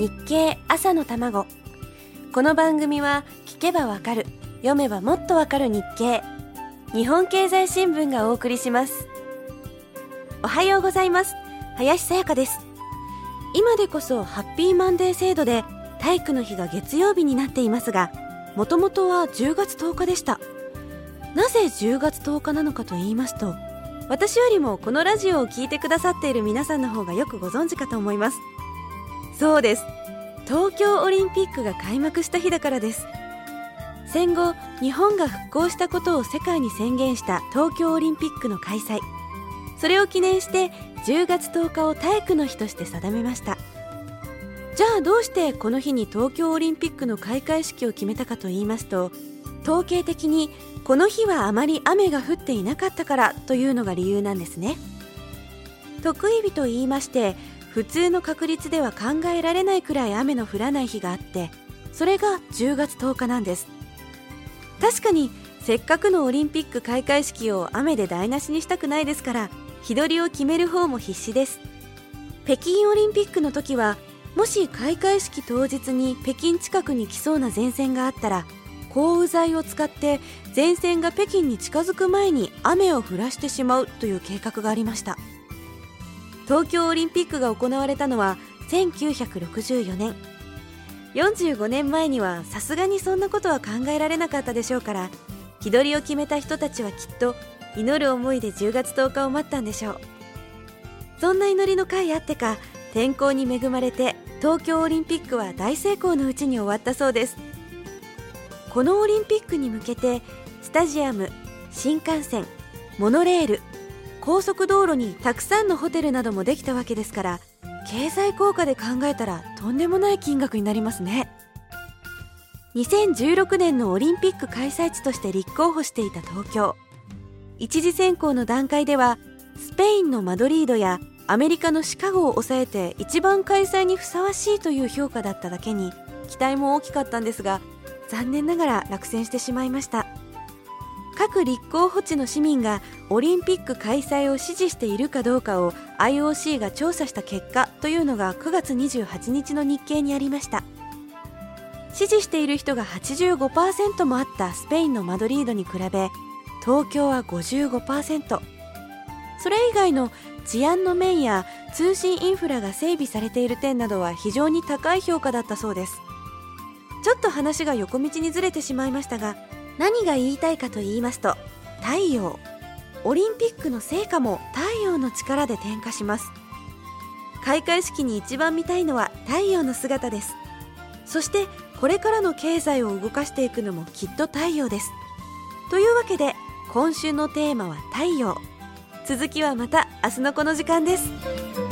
日経朝の卵。この番組は聞けばわかる読めばもっとわかる日経。日本経済新聞がお送りします。おはようございます。林さやかです。今でこそハッピーマンデー制度で体育の日が月曜日になっていますがもともとは10月10日でした。なぜ10月10日なのかと言いますと私よりもこのラジオを聴いてくださっている皆さんの方がよくご存知かと思います。そうです。東京オリンピックが開幕した日だからです。戦後日本が復興したことを世界に宣言した東京オリンピックの開催。それを記念して10月10日を体育の日として定めました。じゃあどうしてこの日に東京オリンピックの開会式を決めたかと言いますと統計的にこの日はあまり雨が降っていなかったからというのが理由なんですね。特異日と言いまして普通の確率では考えられないくらい雨の降らない日があってそれが10月10日なんです。確かにせっかくのオリンピック開会式を雨で台無しにしたくないですから日取りを決める方も必死です。北京オリンピックの時はもし開会式当日に北京近くに来そうな前線があったら降雨剤を使って前線が北京に近づく前に雨を降らしてしまうという計画がありました。東京オリンピックが行われたのは1964年。45年前にはさすがにそんなことは考えられなかったでしょうから日取りを決めた人たちはきっと祈る思いで10月10日を待ったんでしょう。そんな祈りの会あってか天候に恵まれて東京オリンピックは大成功のうちに終わったそうです。このオリンピックに向けてスタジアム新幹線モノレール高速道路にたくさんのホテルなどもできたわけですから経済効果で考えたらとんでもない金額になりますね。2016年のオリンピック開催地として立候補していた東京。一次選考の段階ではスペインのマドリードやアメリカのシカゴを抑えて一番開催にふさわしいという評価だっただけに期待も大きかったんですが残念ながら落選してしまいました。各立候補地の市民がオリンピック開催を支持しているかどうかを IOC が調査した結果というのが9月28日の日経にありました。支持している人が85%もあったスペインのマドリードに比べ東京は55%それ以外の治安の面や通信インフラが整備されている点などは非常に高い評価だったそうです。ちょっと話が横道にずれてしまいましたが何が言いたいかと言いますと太陽オリンピックの成果も太陽の力で点火します。開会式に一番見たいのは太陽の姿です。そしてこれからの経済を動かしていくのもきっと太陽です。というわけで今週のテーマは太陽。続きはまた明日のこの時間です。